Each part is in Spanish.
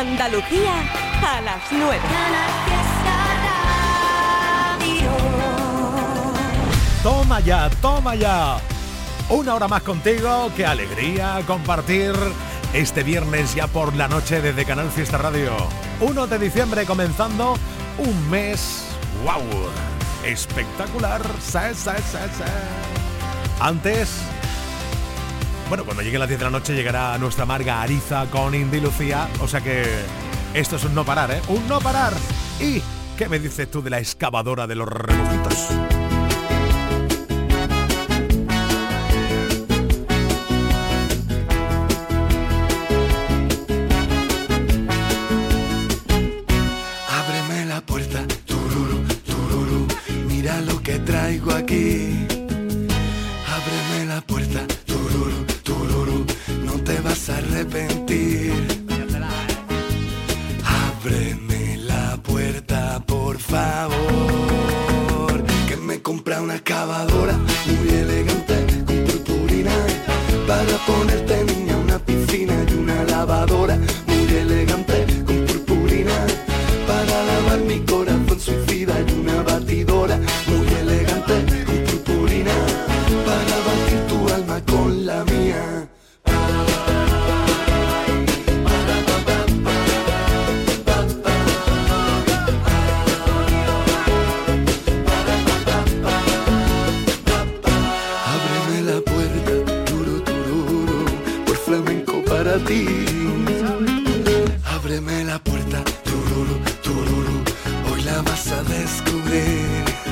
Andalucía a las 9. Toma ya, toma ya. Una hora más contigo, qué alegría compartir este viernes ya por la noche desde Canal Fiesta Radio. 1 de diciembre comenzando un mes, wow, espectacular. Antes, bueno, cuando llegue las 10 de la noche llegará nuestra Marga Ariza con Indy Lucía, o sea que esto es un no parar, ¿eh? Un no parar. ¿Y qué me dices tú de la excavadora de los rebujitos?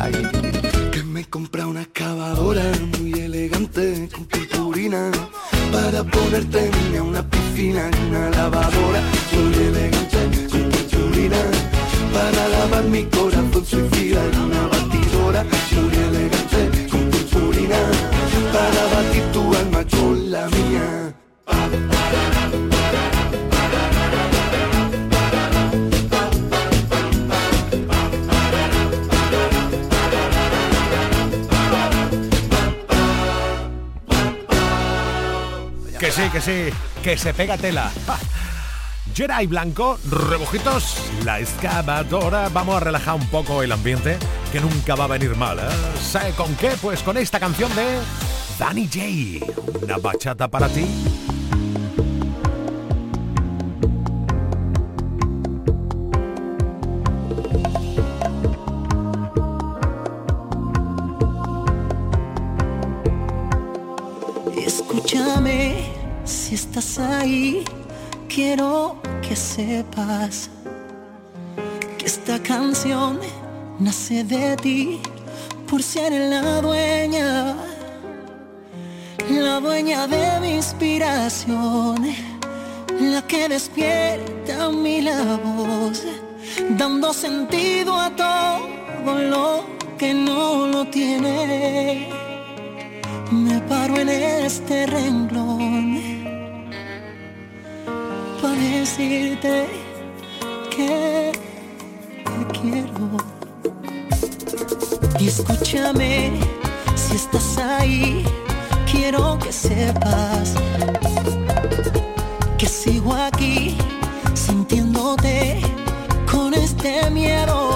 I. se pega tela. y Blanco, rebujitos, la excavadora. Vamos a relajar un poco el ambiente, que nunca va a venir mal. ¿eh? ¿Sabe con qué? Pues con esta canción de Danny J. Una bachata para ti. Estás ahí, quiero que sepas que esta canción nace de ti por ser la dueña, la dueña de mi inspiración, la que despierta mi la voz, dando sentido a todo lo que no lo tiene. Me paro en este renglón decirte que te quiero. Y escúchame, si estás ahí, quiero que sepas que sigo aquí sintiéndote con este miedo.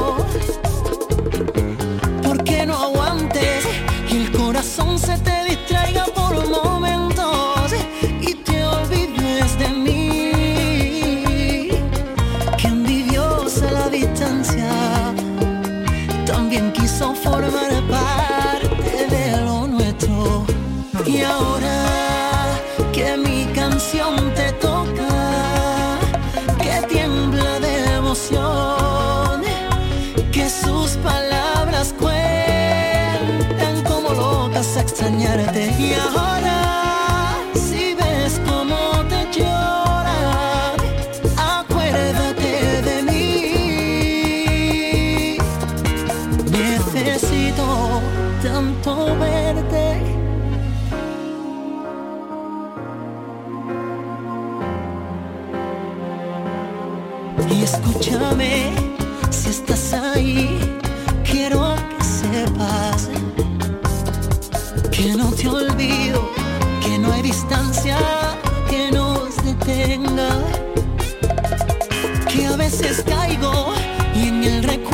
Y ahora que mi canción escúchame si estás ahí. Quiero que sepas que no te olvido, que no hay distancia que nos detenga. Que a veces caigo y en el recuerdo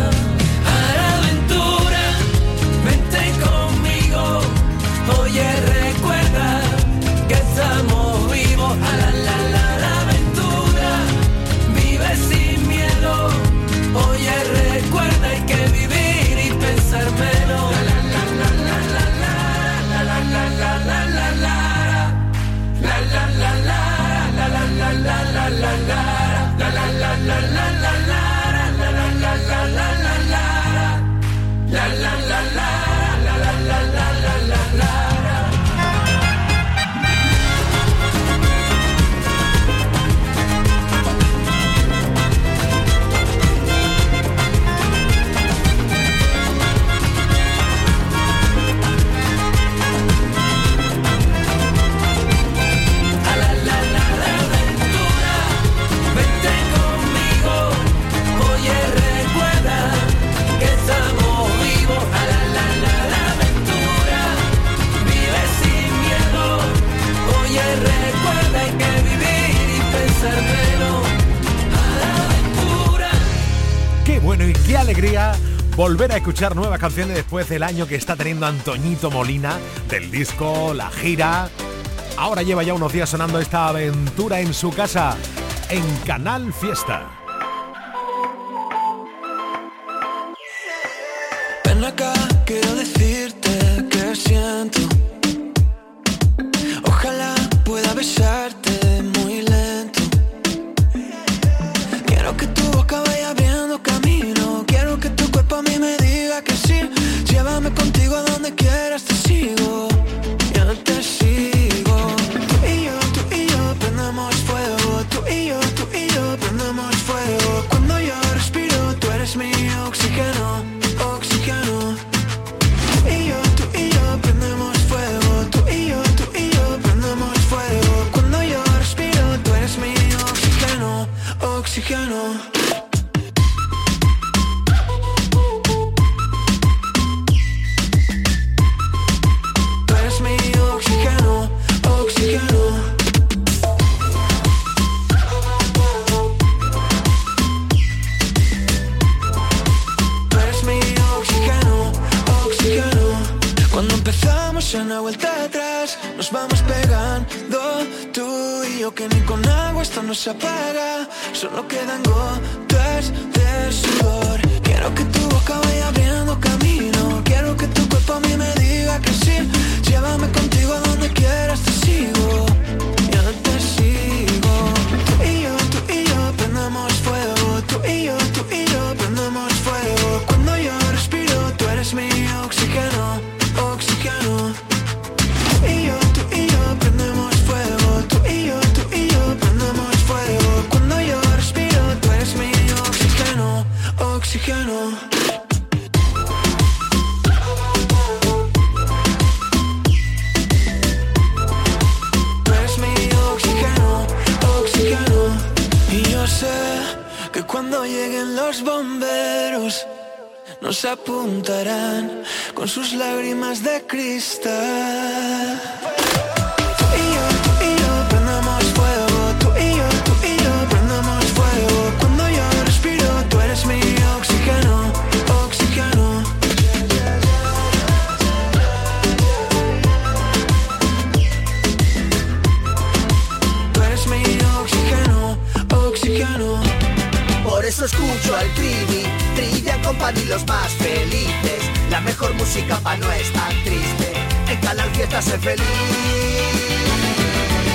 Qué alegría volver a escuchar nuevas canciones después del año que está teniendo Antoñito Molina, del disco, la gira. Ahora lleva ya unos días sonando esta aventura en su casa, en Canal Fiesta. Cuando lleguen los bomberos, nos apuntarán con sus lágrimas de cristal. escucho al Trivi, Trivia Company los más felices. La mejor música pa' no estar triste, en Canal Fiesta ser feliz.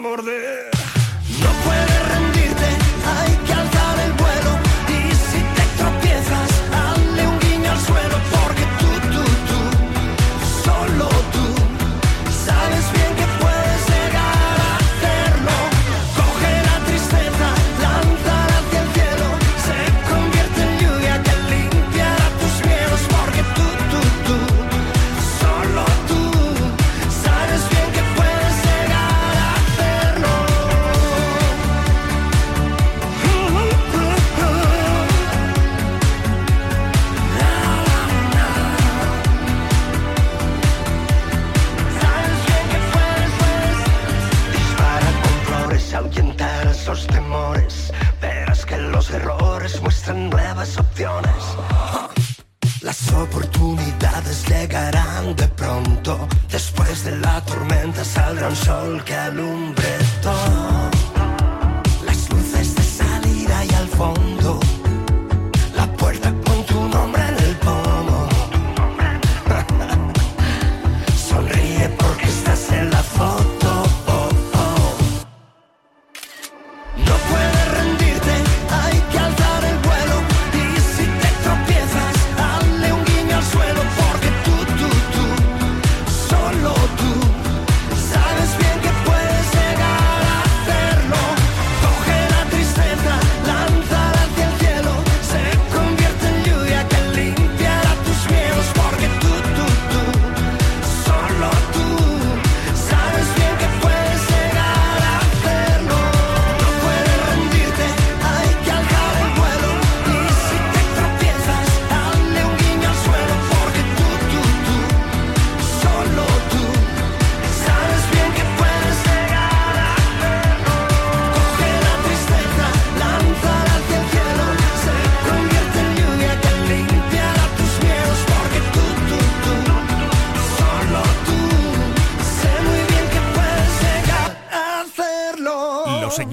morder.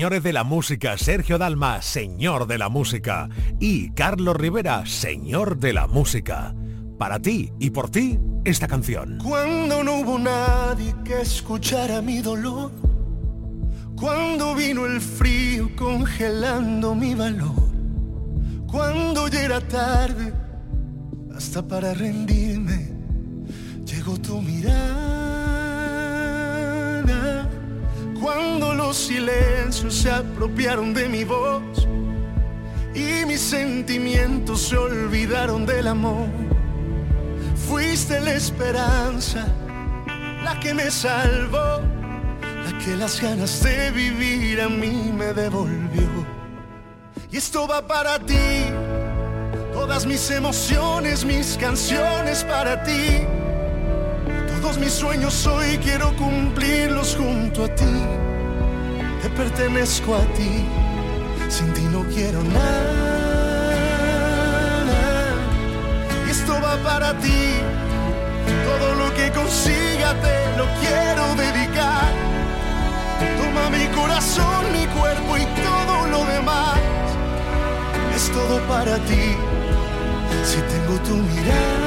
De la música, Sergio Dalma, señor de la música, y Carlos Rivera, señor de la música. Para ti y por ti, esta canción. Cuando no hubo nadie que escuchara mi dolor, cuando vino el frío congelando mi valor, cuando ya era tarde, hasta para rendirme, llegó tu mirada. Cuando los silencios se apropiaron de mi voz y mis sentimientos se olvidaron del amor, fuiste la esperanza, la que me salvó, la que las ganas de vivir a mí me devolvió. Y esto va para ti, todas mis emociones, mis canciones para ti. Todos mis sueños hoy quiero cumplirlos junto a ti. Te pertenezco a ti, sin ti no quiero nada. Y esto va para ti, todo lo que consiga te lo quiero dedicar. Toma mi corazón, mi cuerpo y todo lo demás. Es todo para ti, si tengo tu mirada.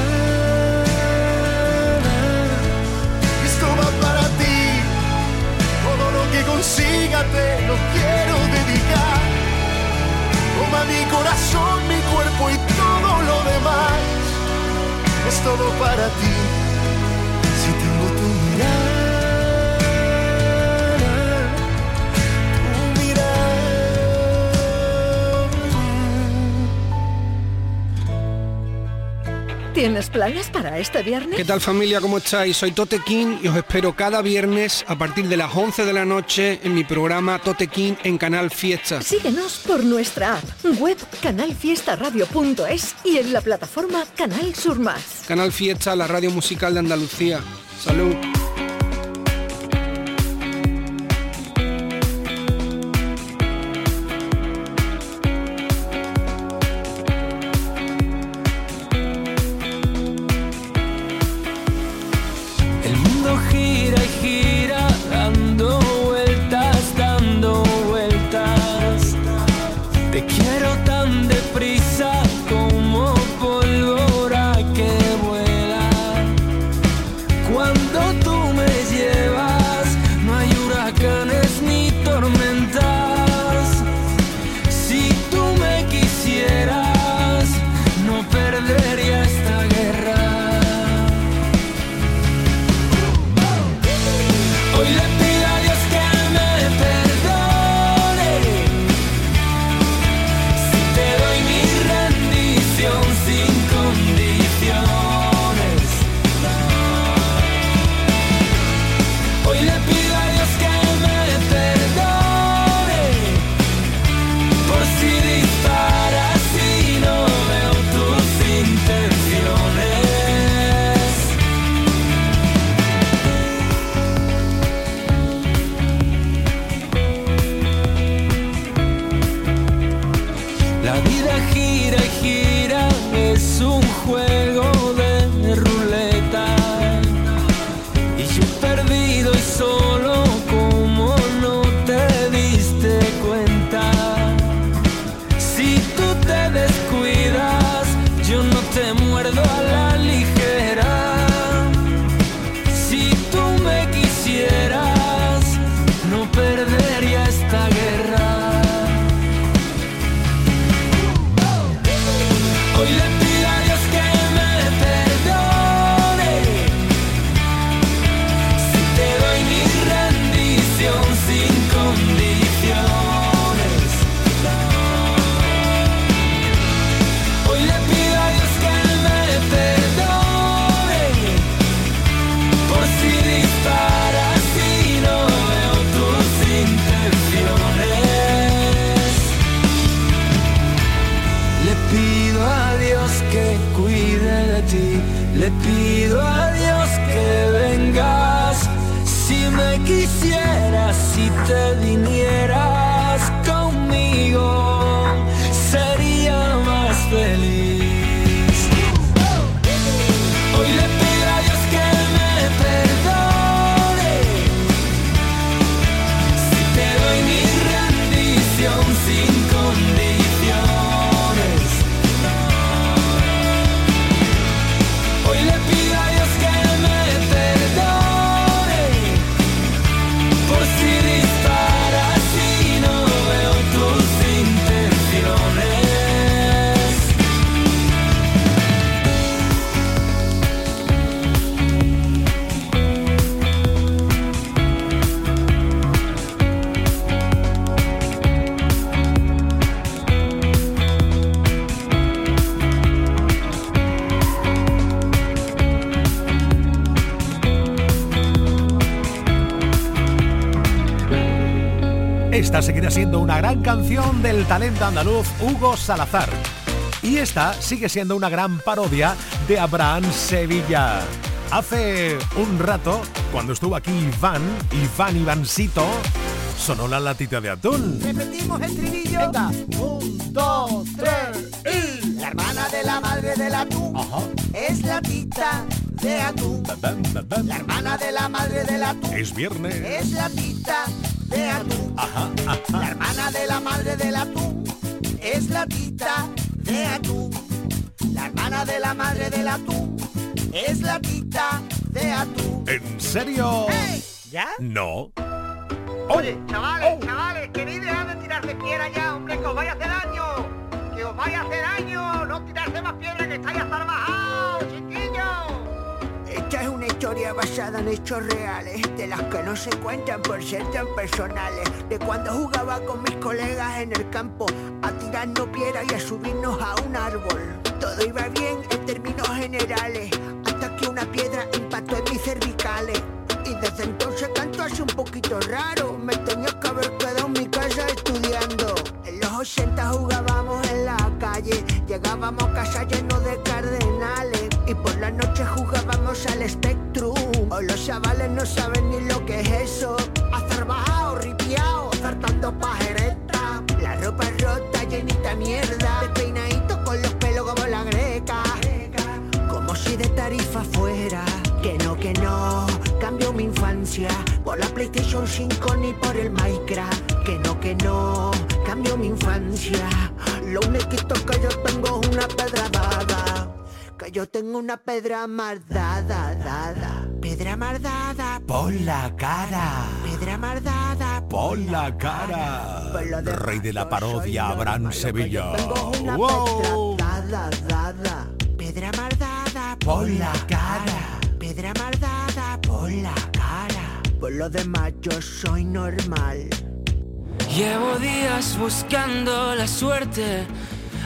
Lo que consiga te lo quiero dedicar. Toma mi corazón, mi cuerpo y todo lo demás. Es todo para ti, ¿Tienes planes para este viernes? ¿Qué tal familia? ¿Cómo estáis? Soy Tote King y os espero cada viernes a partir de las 11 de la noche en mi programa Tote King en Canal Fiesta. Síguenos por nuestra app, web canalfiestaradio.es y en la plataforma Canal Sur Más. Canal Fiesta, la radio musical de Andalucía. Salud. Siendo una gran canción del talento andaluz Hugo Salazar. Y esta sigue siendo una gran parodia de Abraham Sevilla. Hace un rato, cuando estuvo aquí Iván, Iván Ivancito, sonó la latita de atún. Repetimos el trivillo. Venga. Un, dos, tres y. La hermana de la madre del atún es la tita de atún. La hermana de la madre del atún es viernes. Es la tita de atún. La hermana de la madre del atún es la tita de atún. La hermana de la madre del atún es la tita de atún. ¿En serio? ¿Ya? No. Oye, chavales, chavales, que ni dejar de tirarse piedra ya, hombre, que os vaya a hacer daño. Que os vaya a hacer daño. No tirarse más piedra que estáis hasta chiquillos. Es una historia basada en hechos reales, de las que no se cuentan por ser tan personales. De cuando jugaba con mis colegas en el campo, a tirarnos piedra y a subirnos a un árbol. Todo iba bien en términos generales, hasta que una piedra impactó en mis cervicales. Y desde entonces canto así un poquito raro, me tenía que haber quedado en mi casa estudiando. En los 80 jugábamos en la calle, llegábamos a casa llenos de cardenales. Y por la noche jugábamos al Spectrum. Hoy los chavales no saben ni lo que es eso. Azarbajado, ripiao, zartando pajereta. La ropa rota, llenita mierda. Despeinadito con los pelos como la greca. Como si de tarifa fuera. Que no, que no. Cambio mi infancia por la PlayStation 5 ni por el Minecraft. Que no, que no. Cambio mi infancia. Lo único que yo tengo es una pedra dada. Que yo tengo una pedra mardada, dada. Pedra mardada. Por la cara. Pedra mardada. Por la cara. Rey de la parodia, Abraham Sevilla. Tengo una ¡Wow! pedra dada, dada. Pedra mardada. Por la cara. Pedra mardada. Por la cara. Por lo demás yo soy normal. Llevo días buscando la suerte,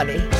Company.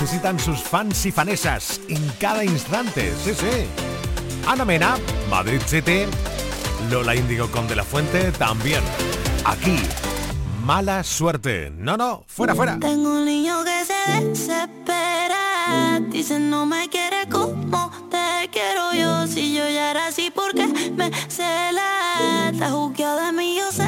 necesitan sus fans y fanesas en cada instante. Sí, sí. Ana Mena, Madrid City, Lola Índigo con De La Fuente también. Aquí, mala suerte. No, no, fuera, fuera. Tengo un niño que se desespera. Dice no me quiere como te quiero yo. Si yo ya era así, porque me cela. Está juzgado de mí, yo sé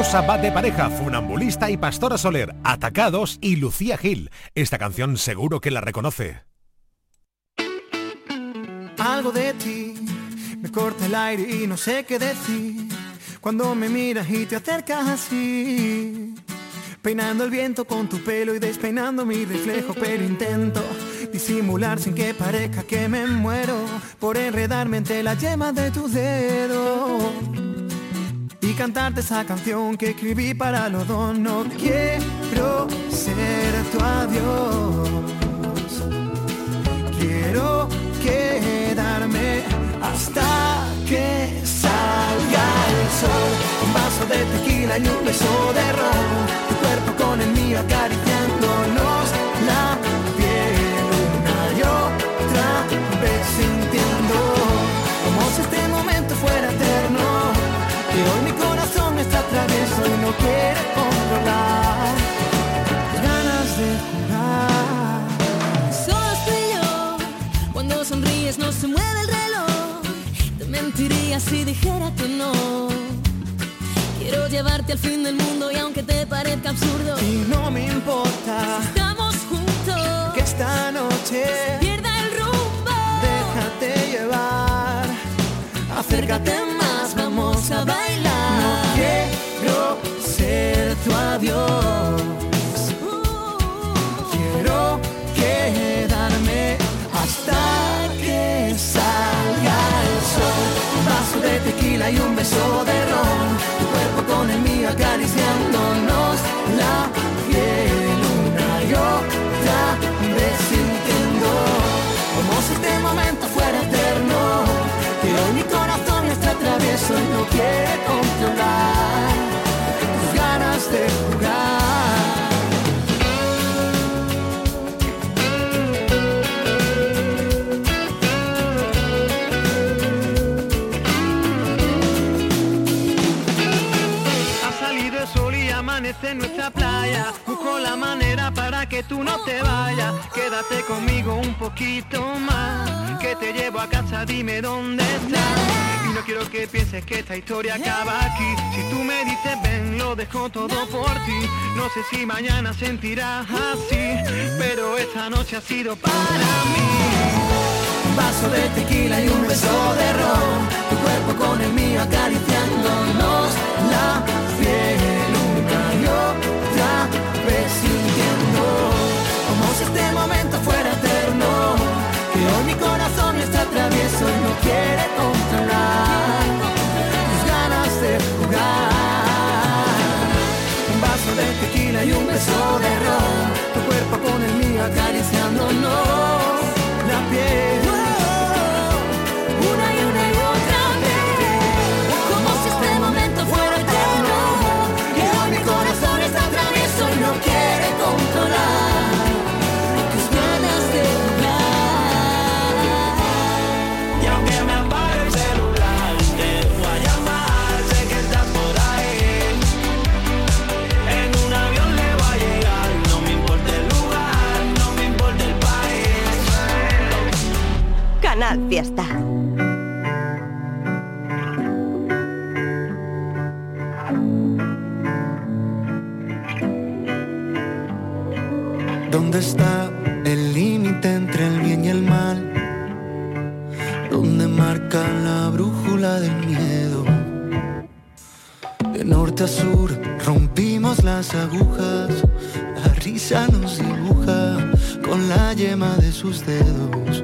Cosa va de pareja, Funambulista y Pastora Soler, Atacados y Lucía Gil. Esta canción seguro que la reconoce. Algo de ti me corta el aire y no sé qué decir. Cuando me miras y te acercas así. Peinando el viento con tu pelo y despeinando mi reflejo, pero intento disimular sin que parezca que me muero por enredarme entre las yemas de tus dedos y cantarte esa canción que escribí para los dos. No quiero ser tu adiós, quiero quedarme hasta que salga el sol. Un vaso de tequila y un beso de ron, tu cuerpo con el mío acariciándonos no quiere controlar ganas de jugar. Solo estoy yo, cuando sonríes no se mueve el reloj. Te mentiría si dijera que no. Quiero llevarte al fin del mundo y aunque te parezca absurdo. Y no me importa si estamos juntos. que esta noche se pierda el rumbo. déjate llevar. Acércate más, vamos a bailar. Tu adiós. Quiero quedarme hasta que salga el sol. Un vaso de tequila y un beso de ron. Tu cuerpo con el mío acariciándonos la piel en nuestra playa. Busco la manera para que tú no te vayas. Quédate conmigo un poquito más. Que te llevo a casa, dime dónde estás. Y no quiero que pienses que esta historia acaba aquí. Si tú me dices ven, lo dejo todo por ti. No sé si mañana sentirás así, pero esta noche ha sido para mí. Un vaso de tequila y un beso de ron Tu cuerpo con el mío acariciándonos la piel si este momento fuera eterno. Que hoy mi corazón está travieso y no quiere controlar Tus ganas de jugar. Un vaso de tequila y un beso de ron. Tu cuerpo con el mío acariciándonos la piel Fiesta. ¿Dónde está el límite entre el bien y el mal? ¿Dónde marca la brújula del miedo? De norte a sur rompimos las agujas, la risa nos dibuja con la yema de sus dedos.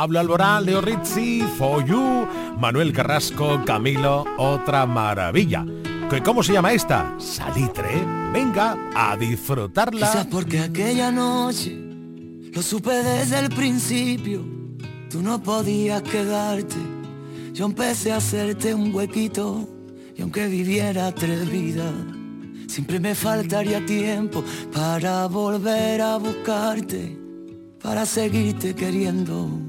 Pablo Alborán, Leo Rizzi, For You, Manuel Carrasco, Camilo, otra maravilla. ¿Qué- ¿Cómo se llama esta? Salitre. Venga, a disfrutarla. Quizás porque aquella noche lo supe desde el principio. Tú no podías quedarte. Yo empecé a hacerte un huequito. Y aunque viviera tres vidas, siempre me faltaría tiempo para volver a buscarte. Para seguirte queriendo.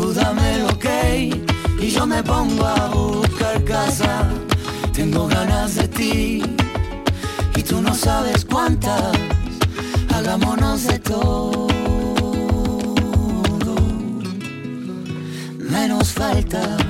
Tú dame lo que y yo me pongo a buscar casa. Tengo ganas de ti y tú no sabes cuántas. Hagámonos de todo. Menos falta.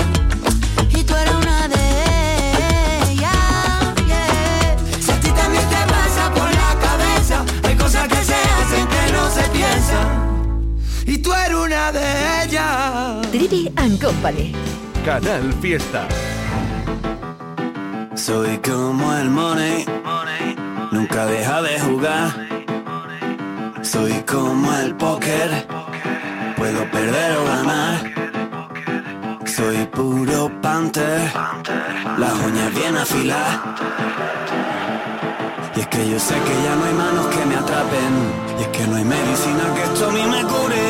Company. Canal Fiesta. Soy como el money, nunca deja de jugar. Soy como el póker, puedo perder o ganar. Soy puro panther, las uñas bien afiladas. Y es que yo sé que ya no hay manos que me atrapen. Y es que no hay medicina que esto a mí me cure.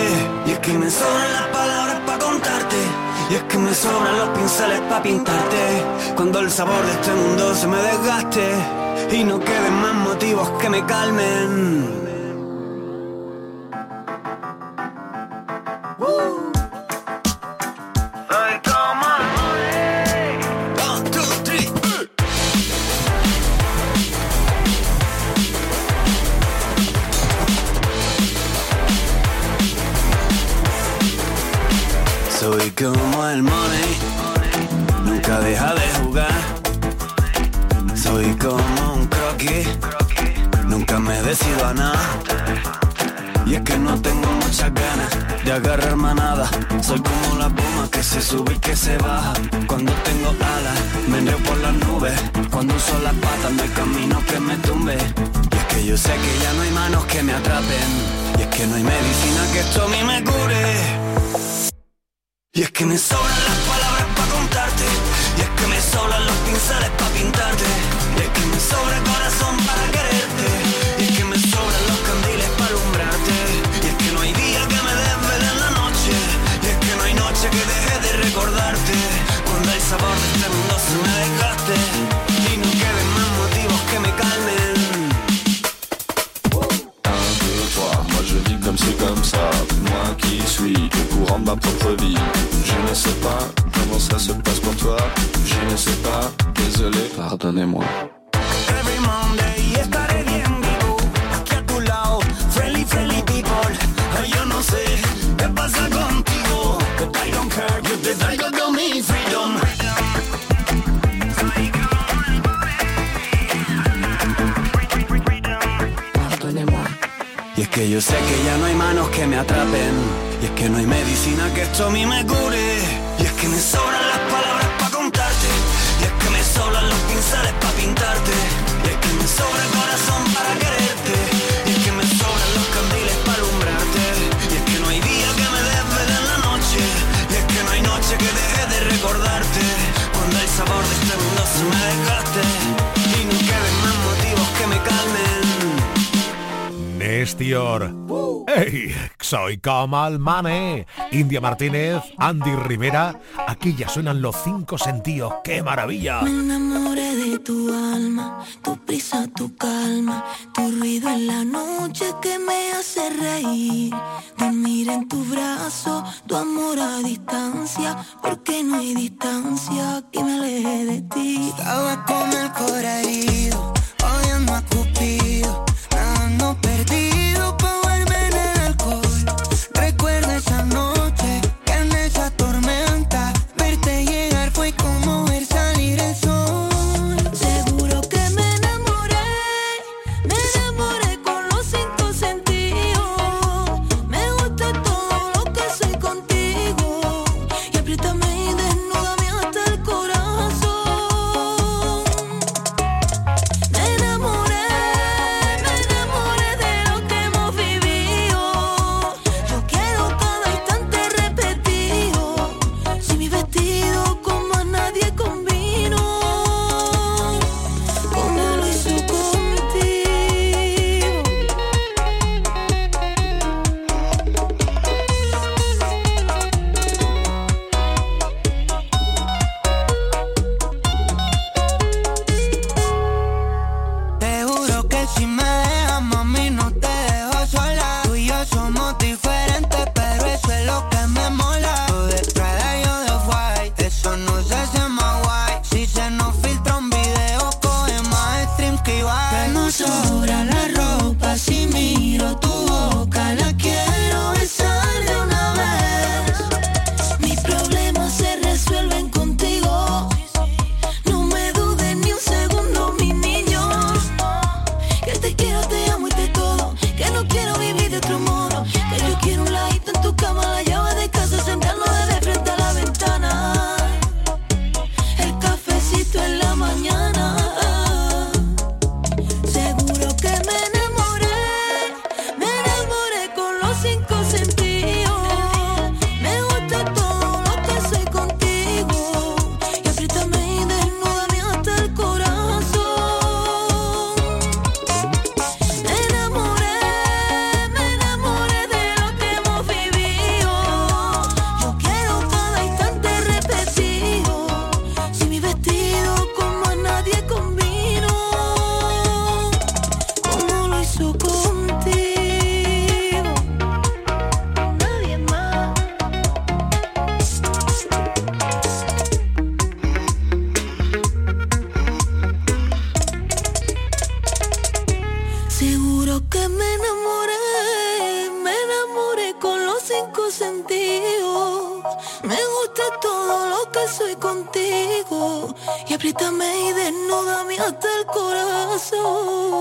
Y es que me sobran las palabras Y es que me sobran los pinceles para pintarte. Cuando el sabor de este mundo se me desgaste. Y no queden más motivos que me calmen. yo sé que ya no hay manos que me atrapen. Y es que no hay medicina que esto a mí me cure. Y es que me sobran las palabras para contarte. Y es que me sobran los pinceles para pintarte. Y es que me sobra el corazón para quererte. Y es que me sobran los candiles para alumbrarte. Y es que no hay día que me desvele en la noche. Y es que no hay noche que deje de recordarte. Cuando el sabor de este mundo se me Meteor. ¡Hey! Soy Kamal Mane. India Martínez, Andy Rivera. Aquí ya suenan los cinco sentidos. ¡Qué maravilla! Me enamoré de tu alma, tu prisa, tu calma, tu ruido en la noche que me hace reír. Dormir en tu brazo, tu amor a distancia, porque no hay distancia que me aleje de ti. Estaba con el corazón herido, oyendo a Cupido. juro que me enamoré, me enamoré con los cinco sentidos. Me gusta todo lo que soy contigo. Y apriétame y desnúdame hasta el corazón.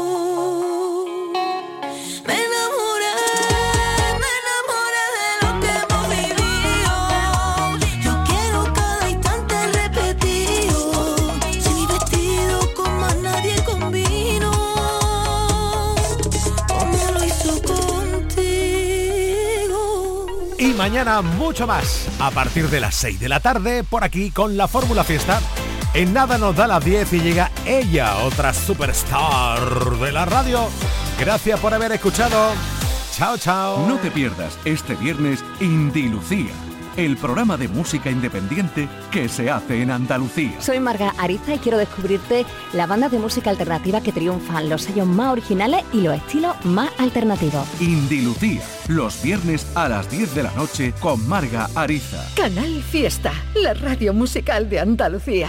Mañana mucho más. A partir de las 6 de la tarde, por aquí con la Fórmula Fiesta. En nada nos da las 10 y llega ella, otra superstar de la radio. Gracias por haber escuchado. Chao, chao. No te pierdas este viernes Indilucía el programa de música independiente que se hace en Andalucía. Soy Marga Ariza y quiero descubrirte la banda de música alternativa que triunfan, los sellos más originales y los estilos más alternativos. Indilucía, los viernes a las 10 de la noche con Marga Ariza. Canal Fiesta, la radio musical de Andalucía.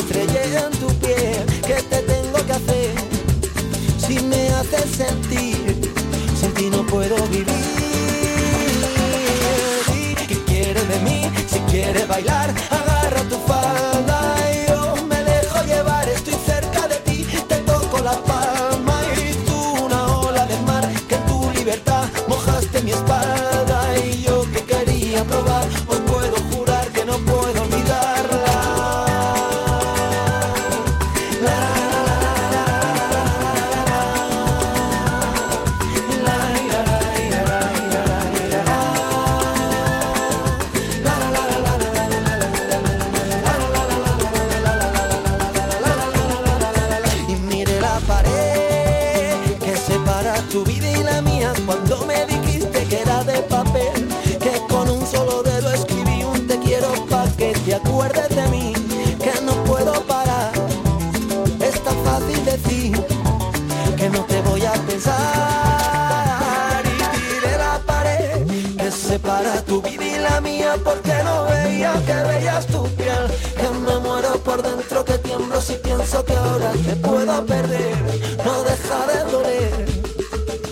Si pienso que ahora te pueda perder, no dejaré de doler.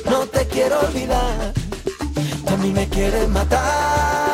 No te quiero olvidar, a mí me quieres matar.